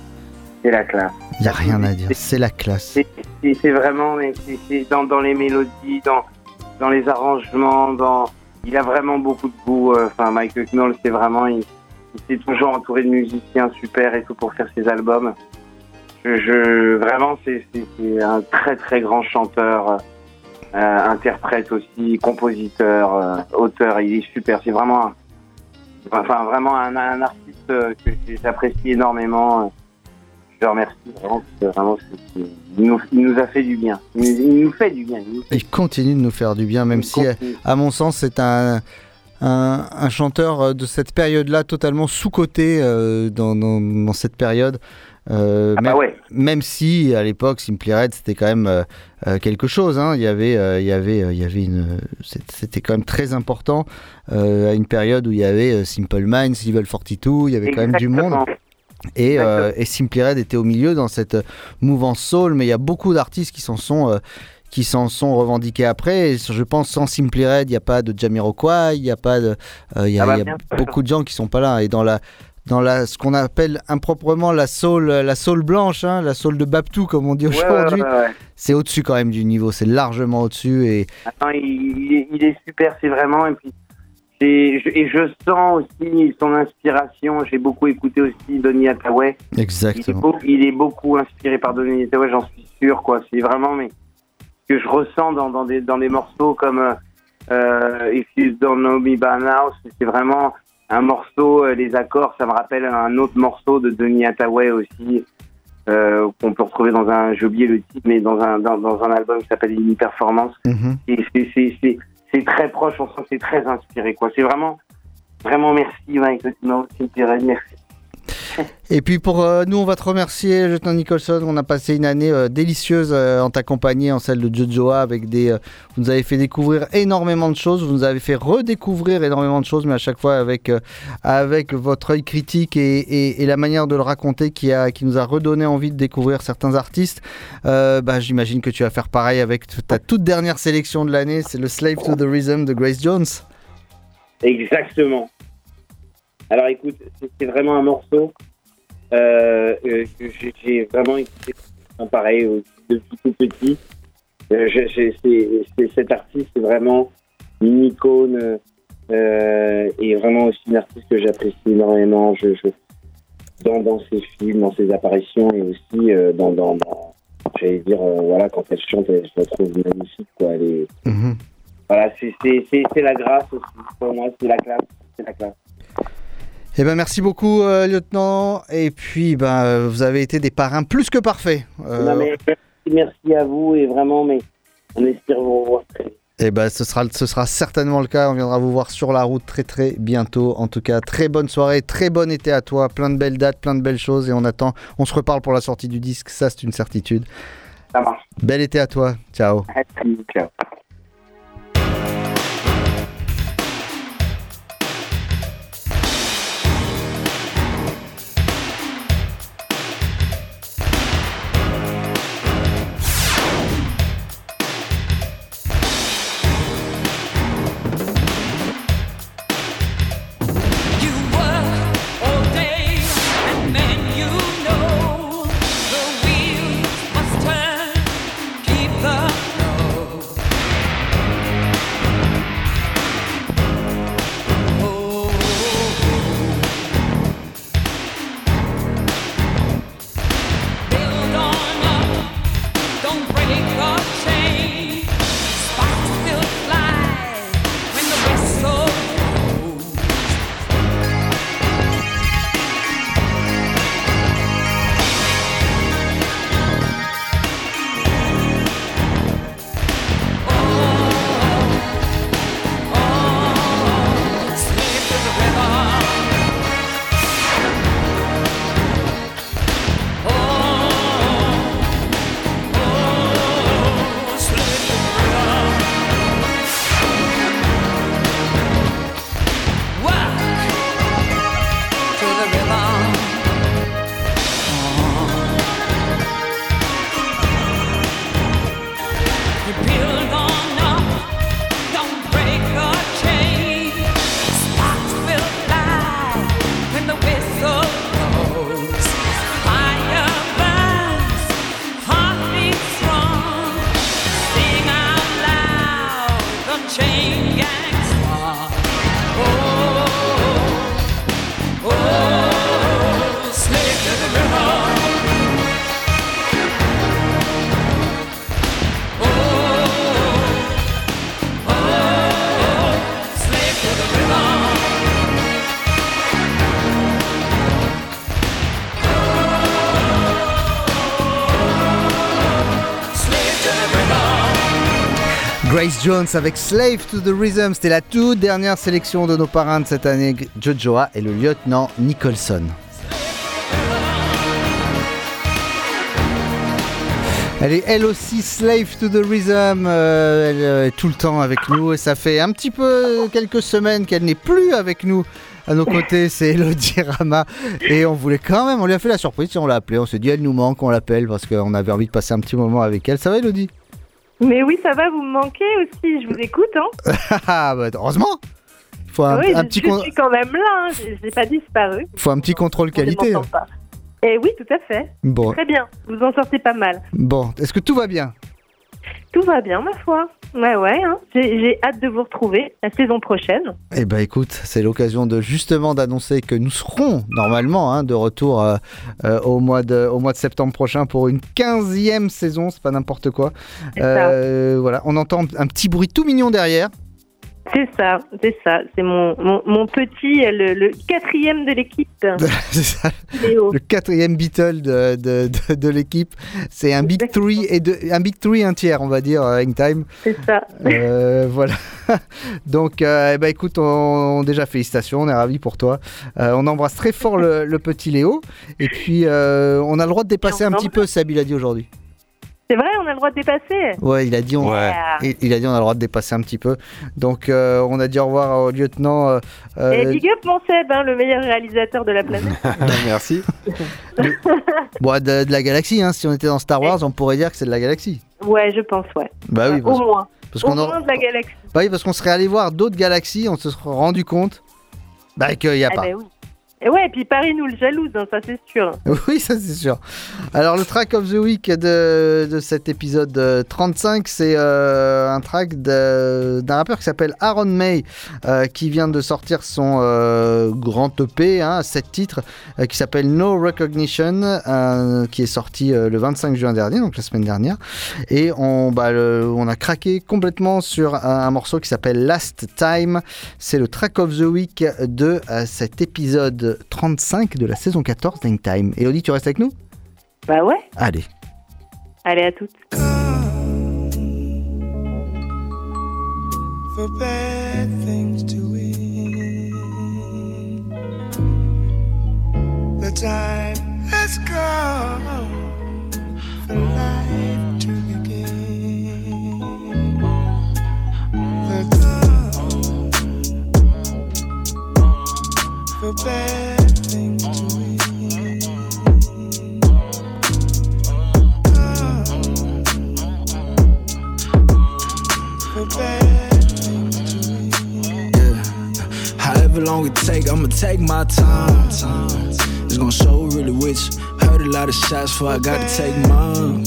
P: C'est la classe.
R: Il n'y a rien à dire, c'est la classe.
P: C'est- vraiment c'est- dans, dans les mélodies, dans, dans les arrangements, dans il a vraiment beaucoup de goût. Enfin, Michael Knoll, c'est vraiment il, il s'est toujours entouré de musiciens super et tout pour faire ses albums. Je, je- vraiment c'est un très très grand chanteur, euh, interprète aussi, compositeur, euh, auteur. Il est super. C'est vraiment un, enfin vraiment un, un artiste euh, que j'apprécie énormément. je le remercie vraiment. parce que vraiment c'est- c'est- il, nous, il nous a fait du bien. Il, nous- il nous fait du bien. il nous fait
A: Il continue de nous faire du bien, même si,
P: continue.
A: à mon sens, c'est un, un, un chanteur de cette période-là totalement sous-coté euh, dans, dans- dans cette période. Euh,
P: Ah bah
A: même,
P: ouais.
A: même si à l'époque Simply Red c'était quand même euh, euh, quelque chose, hein. il y avait, euh, il y avait, il y avait une, c'était quand même très important à une période où il y avait Simple Minds, Level 42, il y avait quand même du monde. Et, et Simply Red était au milieu dans cette mouvance soul, mais il y a beaucoup d'artistes qui s'en sont, qui s'en sont revendiqués après. Et je pense sans Simply Red, il n'y a pas de Jamiroquai, il n'y a pas de, euh, il y a,
P: Ah bah,
A: y a beaucoup de gens qui sont pas là. Et dans la, dans la, ce qu'on appelle improprement la soul, la soul blanche, hein, la soul de Babtou comme on dit
P: Ouais,
A: aujourd'hui,
P: ouais, ouais, ouais.
A: c'est au-dessus quand même du niveau, c'est largement au-dessus. Et
P: Attends, il, il est, il est super, c'est vraiment. Et puis, je, et je sens aussi son inspiration. J'ai beaucoup écouté aussi Donny Hathaway. Il est,
A: exactement.
P: il est beaucoup inspiré par Donny Hathaway, j'en suis sûr. quoi. C'est vraiment mais, ce que je ressens dans, dans, des, dans des morceaux comme euh, euh, If You Don't Know Me By Now. C'est vraiment un morceau, euh, les accords, ça me rappelle un autre morceau de Donny Hathaway aussi. euh, qu'on peut retrouver dans un, j'ai oublié le titre, mais dans un, dans, dans un album qui s'appelle Une Performance.
A: Mhm.
P: Et c'est- très proche, on sent que c'est très inspiré. quoi. C'est vraiment, vraiment merci, Mike. Merci.
A: Et puis pour euh, nous, on va te remercier, Lieutenant Nicholson. On a passé une année euh, délicieuse euh, en ta compagnie, en celle de Jojoa, avec des. vous nous avez fait découvrir énormément de choses, vous nous avez fait redécouvrir énormément de choses, mais à chaque fois avec avec votre œil critique et, et- la manière de le raconter qui a qui nous a redonné envie de découvrir certains artistes. Bah, j'imagine que tu vas faire pareil avec ta toute dernière sélection de l'année, c'est le Slave to the Rhythm de Grace Jones.
P: Exactement. Alors écoute, c'est vraiment un morceau j'ai- j'ai vraiment écouté pareil euh, depuis tout petit. Euh, cet artiste, c'est vraiment une icône euh, et vraiment aussi une artiste que j'apprécie énormément. Je, je- dans, dans ses films, dans ses apparitions et aussi euh, dans, dans, dans- j'allais dire, euh, voilà, quand elle chante, elle, je la trouve magnifique. Quoi. Elle est, voilà, c'est c'est- c'est- c'est la grâce aussi. Pour moi, c'est la classe. C'est la classe.
A: Eh ben merci beaucoup, euh, lieutenant. Et puis, ben, euh, vous avez été des parrains plus que parfaits. Euh,
P: Non, mais merci, merci à vous et vraiment, mais on espère vous revoir très vite.
A: Eh ben, ce sera, ce sera certainement le cas. On viendra vous voir sur la route très très bientôt. En tout cas, très bonne soirée, très bon été à toi. Plein de belles dates, plein de belles choses. Et on attend, on se reparle pour la sortie du disque. Ça, c'est une certitude.
P: Ça marche.
A: Bel été à toi. Ciao.
P: Merci, ciao.
A: Jones avec Slave to the Rhythm, c'était la toute dernière sélection de nos parrains de cette année, Jojoa et le lieutenant Nicholson. Elle est elle aussi slave to the rhythm, euh, elle euh, est tout le temps avec nous et ça fait un petit peu quelques semaines qu'elle n'est plus avec nous. À nos côtés, c'est Elodie Rama et on voulait quand même, on lui a fait la surprise, on l'a appelée, on s'est dit elle nous manque, on l'appelle parce qu'on avait envie de passer un petit moment avec elle. Ça va Elodie?
S: Mais oui, ça va, vous me manquez aussi, je vous écoute. Hein.
A: Ah, bah, Heureusement Il faut un,
S: oui,
A: un
S: je,
A: petit
S: je suis quand même là, hein, j'ai pas disparu.
A: faut un petit contrôle qualité.
S: pas. Et oui, tout à fait.
A: Bon.
S: Très bien, vous en sortez pas mal.
A: Bon, est-ce que tout va bien?
S: Tout va bien, ma foi. Ouais, ouais, hein. j'ai hâte de vous retrouver la saison prochaine.
A: Eh ben écoute, c'est l'occasion de justement d'annoncer que nous serons normalement hein, de retour euh, euh, au, mois de, au mois de septembre prochain pour une 15e saison, c'est pas n'importe quoi. Euh, voilà, on entend un petit bruit tout mignon derrière.
S: C'est ça, c'est ça. C'est mon, mon, mon petit, euh, le, le quatrième de l'équipe.
A: C'est ça,
S: Léo.
A: le quatrième Beatle de, de, de- de l'équipe. C'est un Big Three et de, un Big Three un tiers, on va dire, euh, Hangtime.
S: C'est ça.
A: Euh, voilà. Donc, euh, ben, écoute, on, déjà félicitations, on est ravis pour toi. Euh, on embrasse très fort le, le petit Léo. Et puis, euh, on a le droit de dépasser un petit peu, Seb, il a dit aujourd'hui.
S: C'est vrai, on a le droit de dépasser.
A: Ouais, il a dit on,
S: Ouais.
A: il, il a dit on a le droit de dépasser un petit peu. Donc, euh, on a dit au revoir au lieutenant. euh, euh,
S: Et big up mon Seb, hein, le meilleur réalisateur de la planète.
B: Merci.
A: bon, de, de la galaxie, hein. si on était dans Star Wars, on pourrait dire que c'est de la galaxie.
S: ouais, je pense, ouais.
A: Bah oui,
S: Au
A: parce,
S: moins.
A: parce
S: Au
A: qu'on
S: moins
A: aura-
S: de la galaxie.
A: bah oui, parce qu'on serait allé voir d'autres galaxies, on se serait rendu compte bah, qu'il n'y a
S: Ah
A: pas.
S: ben oui. Et ouais, et puis Paris nous le jalouse, hein, ça c'est sûr.
A: Oui, ça c'est sûr. Alors le track of the week de, de cet épisode euh, 35, c'est euh, un track d'un rappeur qui s'appelle Aaron May, euh, qui vient de sortir son euh, grand EP, hein, 7 titres, euh, qui s'appelle No Recognition, euh, qui est sorti euh, le 25 juin dernier, donc la semaine dernière. Et on, bah, on a craqué complètement sur un, un morceau qui s'appelle Last Time. C'est le track of the week de euh, cet épisode 35 de la saison 14 d'Hangtime. Et Audi, tu restes avec nous?
S: Bah ouais,
A: Allez.
S: allez à toutes.
E: for bad things to win. The time has come for life for bad to. For to win.
T: However long it take, I'ma take my time. It's gonna show really which. Heard a lot of shots, so I gotta take mine.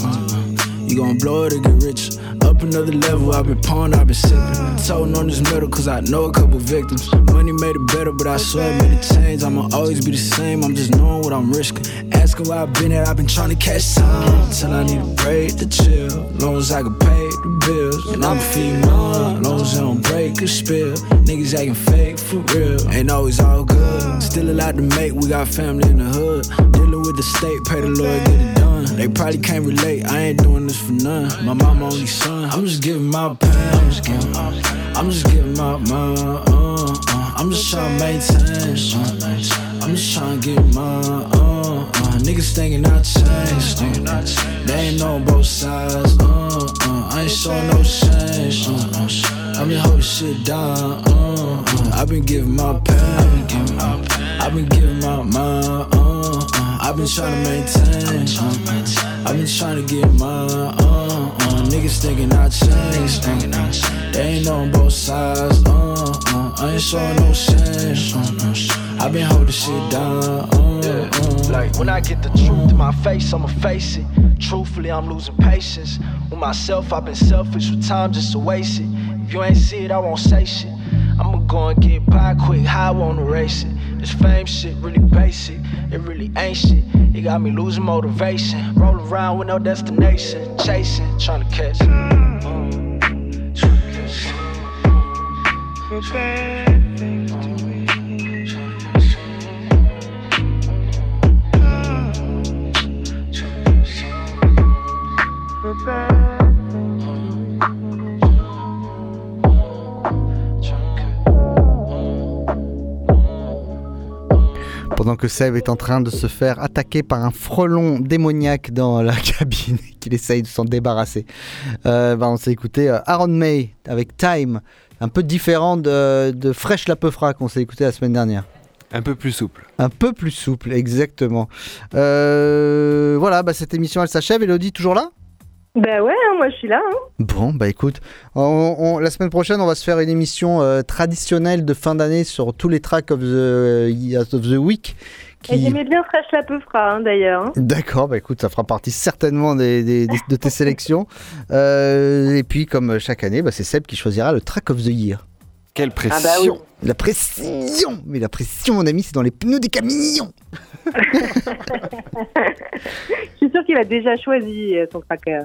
T: You gonna blow it or get rich. Another level, I've been pouring, I've been sipping. Toting on this metal, cause I know a couple victims. Money made it better, but I swear it made a change. I'ma always be the same, I'm just knowing what I'm risking. Asking where I've been at, I've been trying to catch time. Till I need a break to chill. Long as I can pay the bills. And I'ma feed mine. Long as I don't break or spill. Niggas acting fake for real. Ain't always all good. Still a lot to make, we got family in the hood. Dealing with the state, pay the lawyer, get it. They probably can't relate, I ain't doing this for none. My mama only son, I'm just giving my pain. I'm just giving my I'm just giving my mind. Uh, uh, I'm just trying to maintain. Uh, I'm just trying to get mine. Uh, uh, niggas thinking I changed. Uh, they ain't know both sides. Uh, uh, I ain't showing no shame. Uh, uh, I've been holding shit down. Uh, uh, I've been giving my pain. I've been giving my mind. Uh, uh, I've been trying to maintain. I've been trying to get mine. Uh, uh, niggas thinking I changed. Uh, they ain't on both sides. Uh, uh, I ain't showing no shame. I've been holding shit down. Uh, uh.
U: Like when I get the truth in my face, I'ma face it. Truthfully, I'm losing patience. With myself, I've been selfish with time just to waste it. If you ain't see it, I won't say shit. I'ma go and get by quick, I wanna race it. This fame shit really basic, it really ain't shit. It got me losing motivation. Roll around with no destination, chasing, trying to catch.
E: Mm. Uh, for bad
A: que Seb est en train de se faire attaquer par un frelon démoniaque dans la cabine, qu'il essaye de s'en débarrasser. Euh, bah, on s'est écouté euh, Aaron May avec Time, un peu différent de, de Fresh la Peufra qu'on s'est écouté la semaine dernière.
B: Un peu plus souple.
A: Un peu plus souple, exactement. Euh, voilà, bah, cette émission elle s'achève. Elodie, toujours là?
S: Bah ouais, hein, moi je suis là. hein.
A: Bon, bah écoute, on- on- la semaine prochaine, on va se faire une émission euh, traditionnelle de fin d'année sur tous les tracks of the, of the week. Qui...
S: j'aimais bien Fresh la Peufra, hein, d'ailleurs. hein.
A: D'accord, bah écoute, ça fera partie certainement des, des- des- de tes sélections. Euh, et puis, comme chaque année, bah, c'est Seb qui choisira le track of the year.
B: Quelle
S: Ah bah oui.
A: La pression Mais la pression, mon ami, c'est dans les pneus des camions
S: Je suis sûre qu'il a déjà choisi euh, son tracker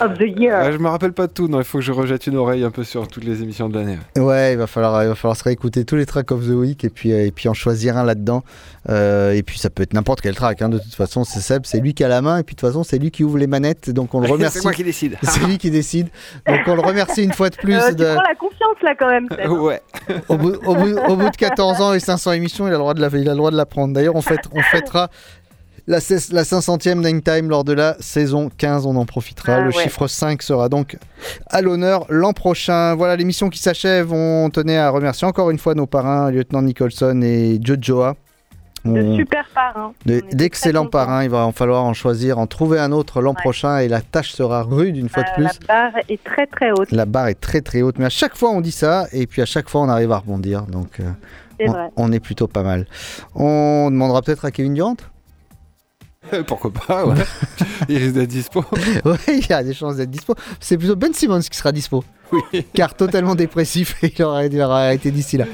S: of the year.
B: Je me rappelle pas de tout, non, il faut que je rejette une oreille un peu sur toutes les émissions de l'année.
A: Ouais, il va falloir, il va falloir se réécouter tous les tracks of the week et puis, euh, et puis en choisir un là-dedans. Euh, et puis ça peut être n'importe quel track. hein. De toute façon, c'est Seb, c'est lui qui a la main et puis de toute façon, c'est lui qui ouvre les manettes. Donc on le remercie.
B: C'est moi qui décide.
A: C'est lui qui décide. Donc on le remercie une fois de plus.
S: Euh, tu
A: de-
S: prends la confiance là quand même. Seb.
B: ouais.
A: au, bout, au bout- au bout de 14 ans et 500 émissions, il a le droit de la, il a le droit de la prendre. D'ailleurs, on, fête- on fêtera la, ses- la 500e Nine Time lors de la saison 15. On en profitera.
S: Ah,
A: le
S: ouais.
A: chiffre 5 sera donc à l'honneur l'an prochain. Voilà l'émission qui s'achève. On tenait à remercier encore une fois nos parrains, lieutenant Nicholson et Jojoa.
S: De
A: On-
S: super parrains.
A: de- D'excellents parrains. Il va en falloir en choisir, en trouver un autre l'an prochain et la tâche sera rude une fois de
S: Euh,
A: plus.
S: La barre est très très haute.
A: La barre est très très haute, mais à chaque fois on dit ça et puis à chaque fois on arrive à rebondir. Donc euh, on, on est plutôt pas mal. On demandera peut-être à Kevin Durant
B: Pourquoi pas, ouais. il risque d'être dispo.
A: Oui, il y a des chances d'être dispo. C'est plutôt Ben Simmons qui sera dispo.
B: Oui.
A: Car totalement dépressif, il aurait, il aurait arrêté d'ici là.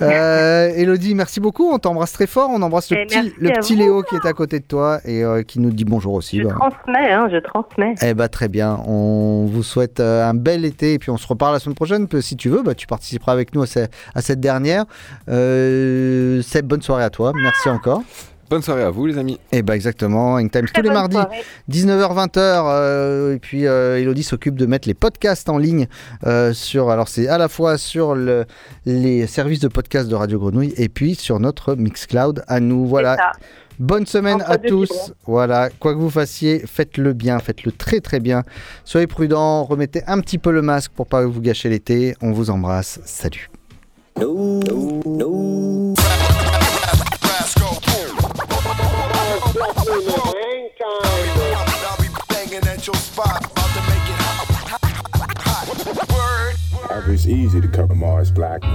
A: Euh, Elodie, merci beaucoup. On t'embrasse très fort. On embrasse le
S: Et
A: petit, le
S: vous.
A: Léo qui est à côté de toi et euh, qui nous dit bonjour aussi.
S: Je
A: Bah.
S: transmets, hein, je transmets.
A: Eh bah très bien, on vous souhaite euh, un bel été et puis on se reparle la semaine prochaine. Si tu veux, bah, tu participeras avec nous à, ce- à cette dernière. Euh, Seb, bonne soirée à toi, merci encore.
B: Bonne soirée à vous, les amis.
A: Et bah exactement, Ink Times tous les mardis,
B: soirée.
A: 19h-20h. euh, et puis euh, Elodie s'occupe de mettre les podcasts en ligne euh, sur. Alors c'est à la fois sur le- les services de podcast de Radio Grenouille et puis sur notre Mixcloud à nous. Voilà. Bonne semaine
S: Entre
A: à tous. Voilà, quoi que vous fassiez, faites-le bien, faites-le très très bien. Soyez prudents, remettez un petit peu le masque pour pas vous gâcher l'été. On vous embrasse. Salut.
L: It's easy to cover Mars Blackman.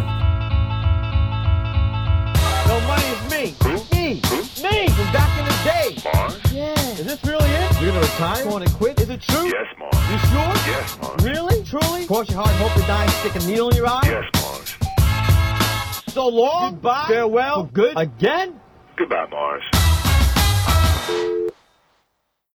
V: No, money is me. Me. Me from back in the day. Mars? Yeah. Is this really it? You're gonna retire? Going to quit? Is it true? Yes, Mars. You sure? Yes, Mars. Really? Truly? Cross your heart and hope to die and stick a needle in your eye? Yes, Mars. So long. Goodbye. Farewell. For good. Again?
L: Goodbye, Mars you